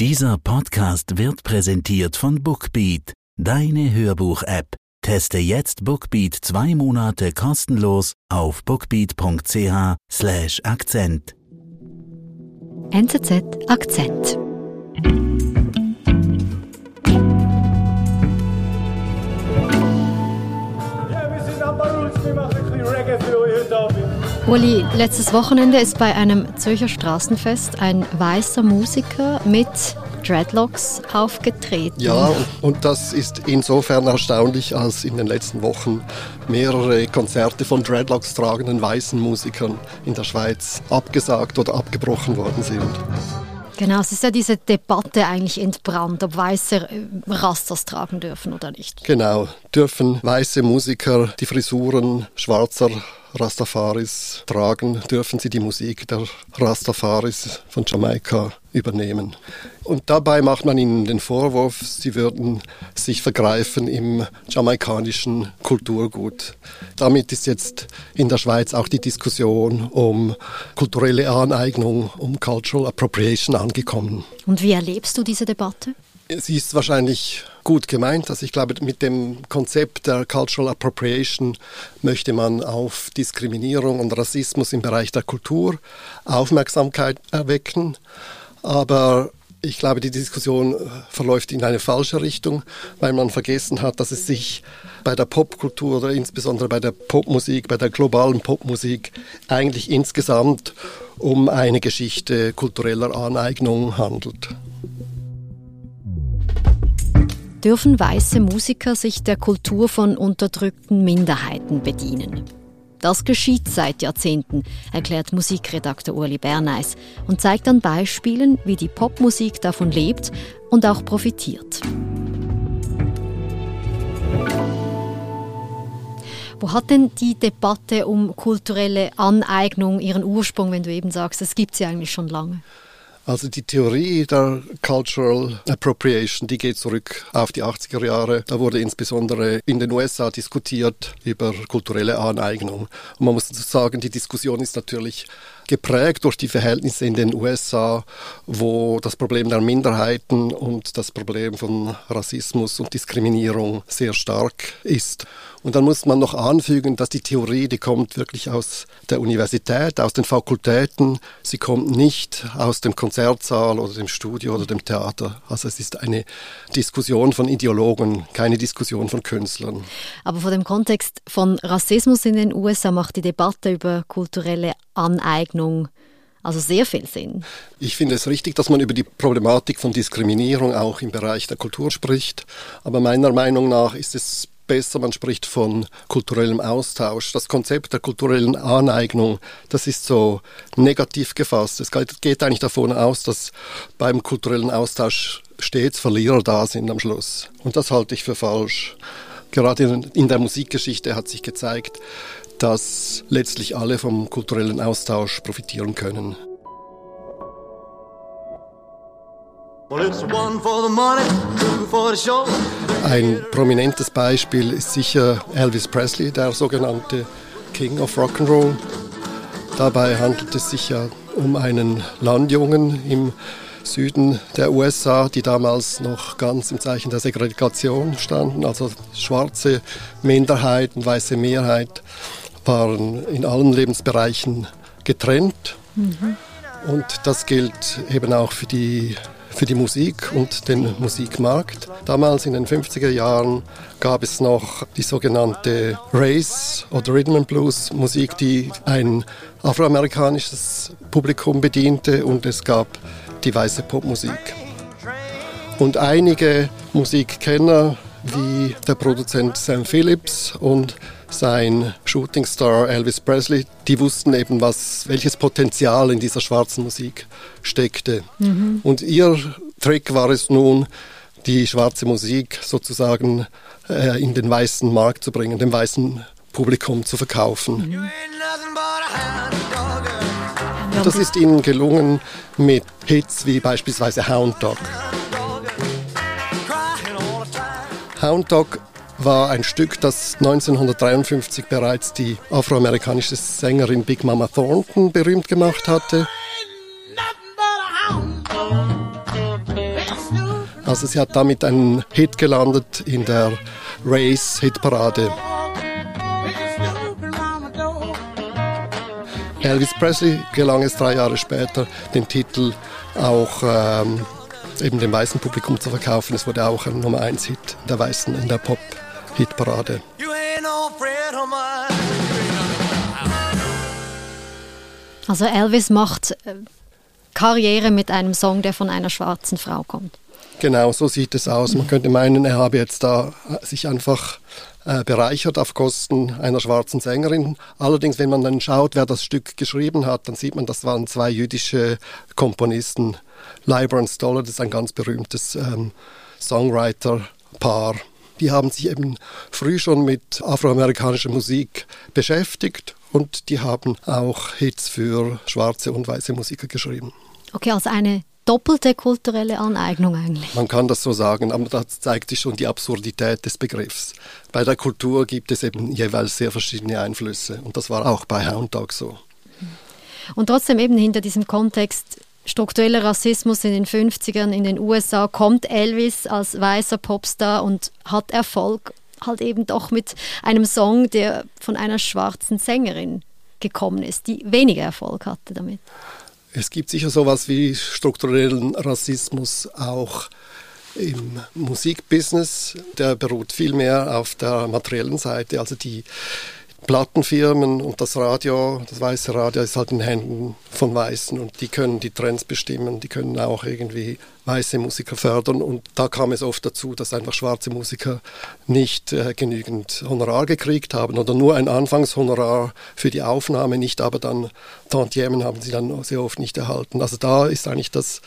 Dieser Podcast wird präsentiert von Bookbeat, deine Hörbuch-App. Teste jetzt Bookbeat zwei Monate kostenlos auf bookbeat.ch/slash Akzent. NZZ Akzent. Uli, letztes Wochenende ist bei einem Zürcher Straßenfest ein weißer Musiker mit Dreadlocks aufgetreten. Ja, und, das ist insofern erstaunlich, als in den letzten Wochen mehrere Konzerte von Dreadlocks tragenden weißen Musikern in der Schweiz abgesagt oder abgebrochen worden sind. Genau, es ist ja diese Debatte eigentlich entbrannt, ob Weiße äh, Rasters tragen dürfen oder nicht. Genau, dürfen weiße Musiker die Frisuren schwarzer Rastafaris tragen, dürfen sie die Musik der Rastafaris von Jamaika übernehmen. Und dabei macht man ihnen den Vorwurf, sie würden sich vergreifen im jamaikanischen Kulturgut. Damit ist jetzt in der Schweiz auch die Diskussion um kulturelle Aneignung, um Cultural Appropriation angekommen. Und wie erlebst du diese Debatte? Sie ist wahrscheinlich gut gemeint. Also ich glaube, mit dem Konzept der Cultural Appropriation möchte man auf Diskriminierung und Rassismus im Bereich der Kultur Aufmerksamkeit erwecken. Aber ich glaube, die Diskussion verläuft in eine falsche Richtung, weil man vergessen hat, dass es sich bei der Popkultur oder insbesondere bei der Popmusik, bei der globalen Popmusik eigentlich insgesamt um eine Geschichte kultureller Aneignung handelt. Dürfen weiße Musiker sich der Kultur von unterdrückten Minderheiten bedienen? Das geschieht seit Jahrzehnten, erklärt Musikredakteur Uli Berneis und zeigt an Beispielen, wie die Popmusik davon lebt und auch profitiert. Wo hat denn die Debatte um kulturelle Aneignung ihren Ursprung, wenn du eben sagst, es gibt sie eigentlich schon lange? Also die Theorie der Cultural Appropriation, die geht zurück auf die 80er Jahre. Da wurde insbesondere in den USA diskutiert über kulturelle Aneignung. Und man muss sagen, die Diskussion ist natürlich geprägt durch die Verhältnisse in den USA, wo das Problem der Minderheiten und das Problem von Rassismus und Diskriminierung sehr stark ist. Und dann muss man noch anfügen, dass die Theorie, die kommt wirklich aus der Universität, aus den Fakultäten. Sie kommt nicht aus dem Konzertsaal oder dem Studio oder dem Theater. Also es ist eine Diskussion von Ideologen, keine Diskussion von Künstlern. Aber vor dem Kontext von Rassismus in den USA macht die Debatte über kulturelle Aneignung also sehr viel Sinn. Ich finde es richtig, dass man über die Problematik von Diskriminierung auch im Bereich der Kultur spricht. Aber meiner Meinung nach ist es besser, man spricht von kulturellem Austausch. Das Konzept der kulturellen Aneignung, das ist so negativ gefasst. Es geht eigentlich davon aus, dass beim kulturellen Austausch stets Verlierer da sind am Schluss. Und das halte ich für falsch. Gerade in der Musikgeschichte hat sich gezeigt, dass letztlich alle vom kulturellen Austausch profitieren können. Ein prominentes Beispiel ist sicher Elvis Presley, der sogenannte King of Rock'n'Roll. Dabei handelt es sich ja um einen Landjungen im Süden der USA, die damals noch ganz im Zeichen der Segregation standen, also schwarze Minderheit und weiße Mehrheit waren in allen Lebensbereichen getrennt. Mhm. Und das gilt eben auch für die, für die Musik und den Musikmarkt. Damals in den 50er Jahren gab es noch die sogenannte Race oder Rhythm and Blues Musik, die ein afroamerikanisches Publikum bediente und es gab die weiße Popmusik. Und einige Musikkenner wie der Produzent Sam Phillips und sein Shootingstar Elvis Presley, die wussten eben, was, welches Potenzial in dieser schwarzen Musik steckte. Mhm. Und ihr Trick war es nun, die schwarze Musik sozusagen äh, in den weißen Markt zu bringen, dem weißen Publikum zu verkaufen. Mhm. Das ist ihnen gelungen mit Hits wie beispielsweise Hound Dog. Hound Dog war ein Stück, das 1953 bereits die afroamerikanische Sängerin Big Mama Thornton berühmt gemacht hatte. Also sie hat damit einen Hit gelandet in der Race-Hitparade. Elvis Presley gelang es drei Jahre später, den Titel auch ähm, eben dem weißen Publikum zu verkaufen. Es wurde auch ein Nummer 1 Hit der Weißen in der Pop-Hitparade. Also Elvis macht äh, Karriere mit einem Song, der von einer schwarzen Frau kommt. Genau, so sieht es aus. Man könnte meinen, er habe jetzt da äh, sich einfach äh, bereichert auf Kosten einer schwarzen Sängerin. Allerdings, wenn man dann schaut, wer das Stück geschrieben hat, dann sieht man, das waren zwei jüdische Komponisten. Leiber und Stoller, das ist ein ganz berühmtes ähm, Songwriter-Paar. Die haben sich eben früh schon mit afroamerikanischer Musik beschäftigt und die haben auch Hits für schwarze und weiße Musiker geschrieben. Okay, also eine doppelte kulturelle Aneignung eigentlich. Man kann das so sagen, aber das zeigt sich schon die Absurdität des Begriffs. Bei der Kultur gibt es eben jeweils sehr verschiedene Einflüsse und das war auch bei Hound Dog so. Und trotzdem eben hinter diesem Kontext struktureller Rassismus in den 50ern in den USA kommt Elvis als weißer Popstar und hat Erfolg halt eben doch mit einem Song, der von einer schwarzen Sängerin gekommen ist, die weniger Erfolg hatte damit. Es gibt sicher sowas wie strukturellen Rassismus auch im Musikbusiness. Der beruht viel mehr auf der materiellen Seite. Also die Plattenfirmen und das Radio, das weiße Radio ist halt in Händen von Weißen und die können die Trends bestimmen, die können auch irgendwie weiße Musiker fördern und da kam es oft dazu, dass einfach schwarze Musiker nicht äh, genügend Honorar gekriegt haben oder nur ein Anfangshonorar für die Aufnahme, nicht aber dann Tantiemen haben sie dann sehr oft nicht erhalten. Also da ist eigentlich das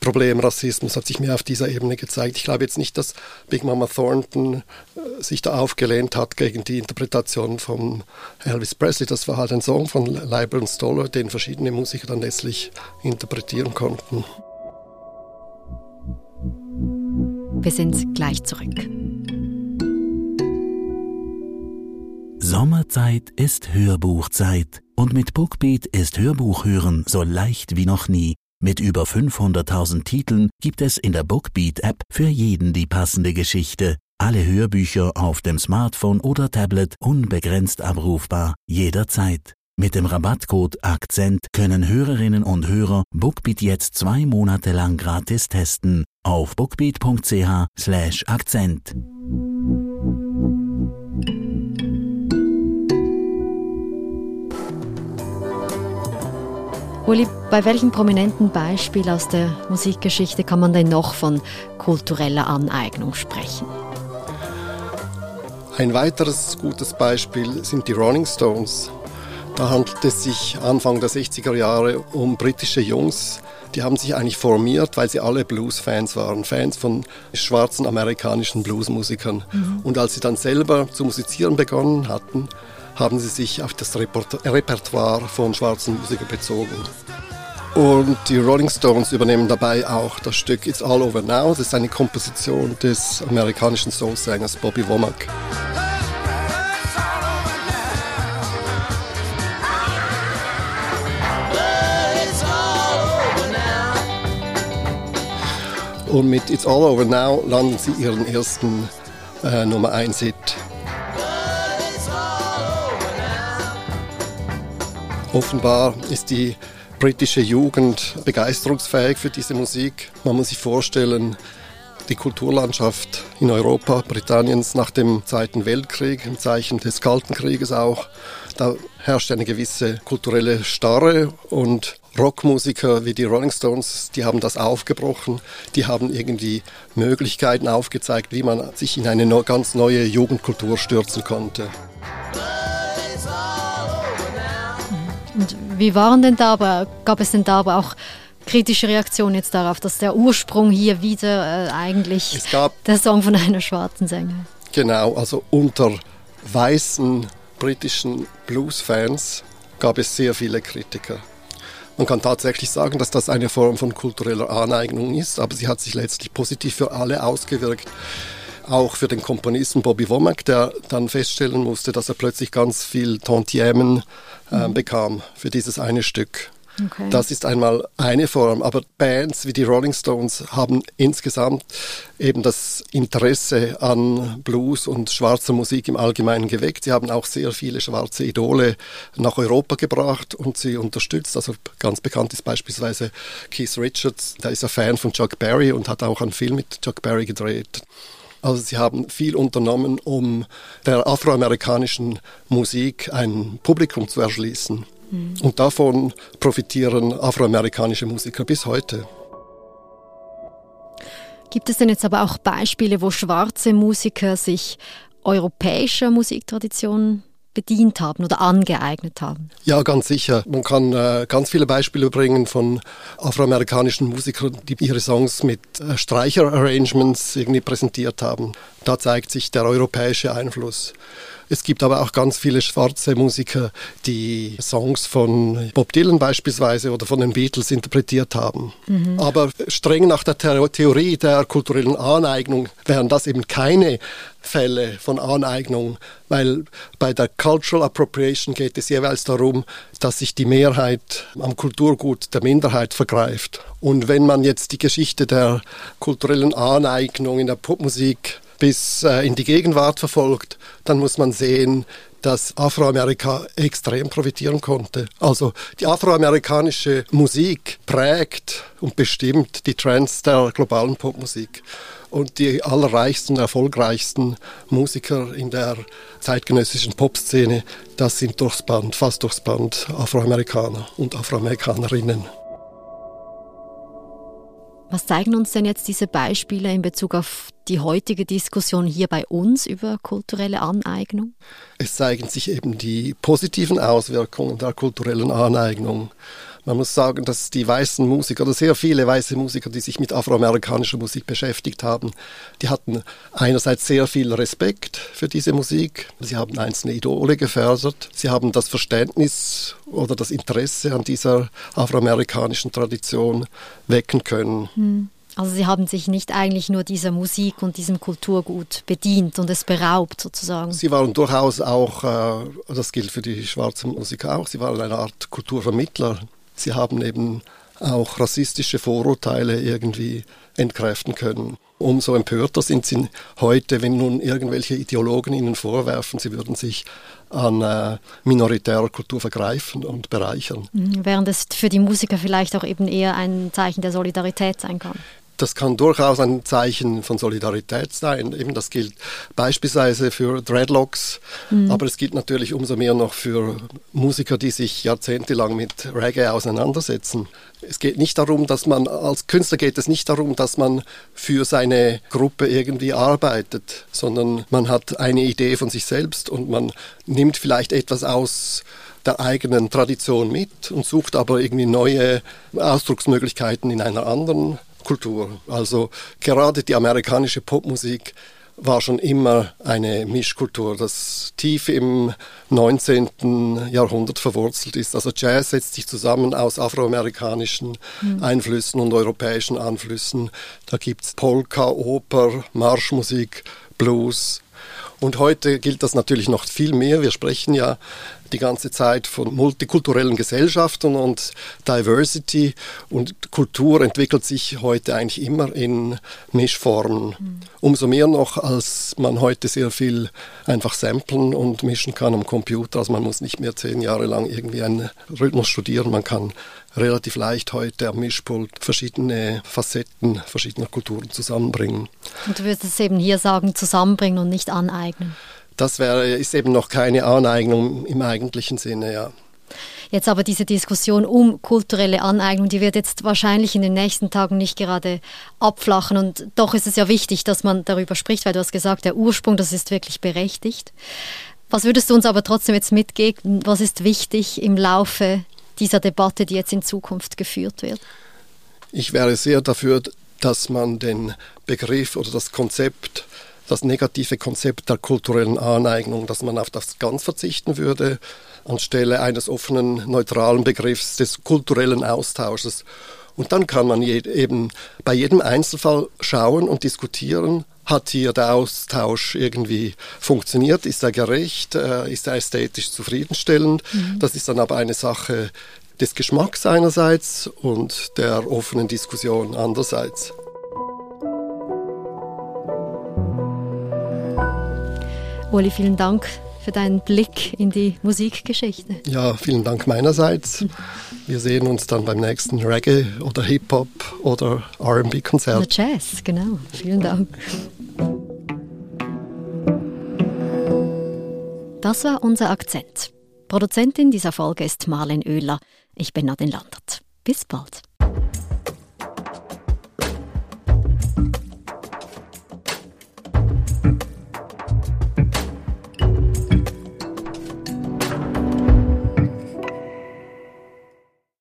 Problem Rassismus hat sich mir auf dieser Ebene gezeigt. Ich glaube jetzt nicht, dass Big Mama Thornton äh, sich da aufgelehnt hat gegen die Interpretation von Elvis Presley. Das war halt ein Song von Leiber und Stoller, den verschiedene Musiker dann letztlich interpretieren konnten. Wir sind gleich zurück. Sommerzeit ist Hörbuchzeit und mit Bookbeat ist Hörbuchhören so leicht wie noch nie. Mit über 500.000 Titeln gibt es in der Bookbeat-App für jeden die passende Geschichte. Alle Hörbücher auf dem Smartphone oder Tablet unbegrenzt abrufbar, jederzeit. Mit dem Rabattcode Akzent können Hörerinnen und Hörer Bookbeat jetzt zwei Monate lang gratis testen auf bookbeat.ch slash Akzent. Uli, bei welchem prominenten Beispiel aus der Musikgeschichte kann man denn noch von kultureller Aneignung sprechen? Ein weiteres gutes Beispiel sind die Rolling Stones. Da handelt es sich Anfang der 60er Jahre um britische Jungs, die haben sich eigentlich formiert, weil sie alle Blues-Fans waren, Fans von schwarzen amerikanischen Bluesmusikern. Mhm. Und als sie dann selber zu musizieren begonnen hatten, haben sie sich auf das Repertoire von schwarzen Musikern bezogen. Und die Rolling Stones übernehmen dabei auch das Stück It's All Over Now. Das ist eine Komposition des amerikanischen Soulsängers Bobby Womack. Und mit It's All Over Now landen sie ihren ersten äh, Nummer 1 Hit. Offenbar ist die britische Jugend begeisterungsfähig für diese Musik. Man muss sich vorstellen, die Kulturlandschaft in Europa, Britanniens nach dem Zweiten Weltkrieg, im Zeichen des Kalten Krieges auch, da herrscht eine gewisse kulturelle Starre und Rockmusiker wie die Rolling Stones, die haben das aufgebrochen, die haben irgendwie Möglichkeiten aufgezeigt, wie man sich in eine ganz neue Jugendkultur stürzen konnte. Und wie waren denn da aber, gab es denn da aber auch kritische Reaktionen jetzt darauf, dass der Ursprung hier wieder äh, eigentlich der Song von einer schwarzen Sängerin? Genau, also unter weißen britischen Blues-Fans gab es sehr viele Kritiker. Man kann tatsächlich sagen, dass das eine Form von kultureller Aneignung ist, aber sie hat sich letztlich positiv für alle ausgewirkt. Auch für den Komponisten Bobby Womack, der dann feststellen musste, dass er plötzlich ganz viel Tantiemen äh, bekam für dieses eine Stück. Okay. Das ist einmal eine Form, aber Bands wie die Rolling Stones haben insgesamt eben das Interesse an Blues und schwarzer Musik im Allgemeinen geweckt. Sie haben auch sehr viele schwarze Idole nach Europa gebracht und sie unterstützt. Also ganz bekannt ist beispielsweise Keith Richards, der ist ein Fan von Chuck Berry und hat auch einen Film mit Chuck Berry gedreht. Also sie haben viel unternommen, um der afroamerikanischen Musik ein Publikum zu erschließen. Mhm. Und davon profitieren afroamerikanische Musiker bis heute. Gibt es denn jetzt aber auch Beispiele, wo schwarze Musiker sich europäischer Musiktraditionen bedient haben oder angeeignet haben? Ja, ganz sicher. Man kann äh, ganz viele Beispiele bringen von afroamerikanischen Musikern, die ihre Songs mit äh, Streicher-Arrangements irgendwie präsentiert haben. Da zeigt sich der europäische Einfluss. Es gibt aber auch ganz viele schwarze Musiker, die Songs von Bob Dylan beispielsweise oder von den Beatles interpretiert haben. Mhm. Aber streng nach der Theorie der kulturellen Aneignung wären das eben keine Fälle von Aneignung, weil bei der Cultural Appropriation geht es jeweils darum, dass sich die Mehrheit am Kulturgut der Minderheit vergreift. Und wenn man jetzt die Geschichte der kulturellen Aneignung in der Popmusik bis äh, in die Gegenwart verfolgt, dann muss man sehen, dass Afroamerika extrem profitieren konnte. Also die afroamerikanische Musik prägt und bestimmt die Trends der globalen Popmusik. Und die allerreichsten, erfolgreichsten Musiker in der zeitgenössischen Popszene, das sind durchs Band, fast durchs Band Afroamerikaner und Afroamerikanerinnen. Was zeigen uns denn jetzt diese Beispiele in Bezug auf die heutige Diskussion hier bei uns über kulturelle Aneignung? Es zeigen sich eben die positiven Auswirkungen der kulturellen Aneignung. Man muss sagen, dass die weißen Musiker oder sehr viele weiße Musiker, die sich mit afroamerikanischer Musik beschäftigt haben, die hatten einerseits sehr viel Respekt für diese Musik. Sie haben einzelne Idole gefördert. Sie haben das Verständnis oder das Interesse an dieser afroamerikanischen Tradition wecken können. Hm. Also sie haben sich nicht eigentlich nur dieser Musik und diesem Kulturgut bedient und es beraubt sozusagen. Sie waren durchaus auch, äh, das gilt für die schwarzen Musiker auch, sie waren eine Art Kulturvermittler. Sie haben eben auch rassistische Vorurteile irgendwie entkräften können. Umso empörter sind sie heute, wenn nun irgendwelche Ideologen ihnen vorwerfen, sie würden sich an äh, minoritärer Kultur vergreifen und bereichern. Mhm, während es für die Musiker vielleicht auch eben eher ein Zeichen der Solidarität sein kann das kann durchaus ein Zeichen von Solidarität sein. Eben das gilt beispielsweise für Dreadlocks, mhm. aber es gilt natürlich umso mehr noch für Musiker, die sich jahrzehntelang mit Reggae auseinandersetzen. Es geht nicht darum, dass man als Künstler geht es nicht darum, dass man für seine Gruppe irgendwie arbeitet, sondern man hat eine Idee von sich selbst und man nimmt vielleicht etwas aus der eigenen Tradition mit und sucht aber irgendwie neue Ausdrucksmöglichkeiten in einer anderen Kultur. Also gerade die amerikanische Popmusik war schon immer eine Mischkultur, das tief im 19. Jahrhundert verwurzelt ist. Also Jazz setzt sich zusammen aus afroamerikanischen mhm. Einflüssen und europäischen Einflüssen. Da gibt es Polka, Oper, Marschmusik, Blues. Und heute gilt das natürlich noch viel mehr. Wir sprechen ja die ganze Zeit von multikulturellen Gesellschaften und Diversity und Kultur entwickelt sich heute eigentlich immer in Mischformen. Mhm. Umso mehr noch, als man heute sehr viel einfach samplen und mischen kann am Computer. Also man muss nicht mehr zehn Jahre lang irgendwie einen Rhythmus studieren. Man kann relativ leicht heute am Mischpult verschiedene Facetten verschiedener Kulturen zusammenbringen. Und du würdest es eben hier sagen, zusammenbringen und nicht aneignen das wäre, ist eben noch keine Aneignung im eigentlichen Sinne, ja. Jetzt aber diese Diskussion um kulturelle Aneignung, die wird jetzt wahrscheinlich in den nächsten Tagen nicht gerade abflachen. Und doch ist es ja wichtig, dass man darüber spricht, weil du hast gesagt, der Ursprung, das ist wirklich berechtigt. Was würdest du uns aber trotzdem jetzt mitgeben? Was ist wichtig im Laufe dieser Debatte, die jetzt in Zukunft geführt wird? Ich wäre sehr dafür, dass man den Begriff oder das Konzept das negative Konzept der kulturellen Aneignung, dass man auf das ganz verzichten würde, anstelle eines offenen, neutralen Begriffs des kulturellen Austausches. Und dann kann man eben bei jedem Einzelfall schauen und diskutieren, hat hier der Austausch irgendwie funktioniert, ist er gerecht, äh, ist er ästhetisch zufriedenstellend. Mhm. Das ist dann aber eine Sache des Geschmacks einerseits und der offenen Diskussion andererseits. Uli, vielen Dank für deinen Blick in die Musikgeschichte. Ja, vielen Dank meinerseits. Wir sehen uns dann beim nächsten Reggae oder Hip-Hop oder RB-Konzert. Oder Jazz, genau. Vielen Dank. Das war unser Akzent. Produzentin dieser Folge ist Marlen Oehler. Ich bin Nadine Landert. Bis bald.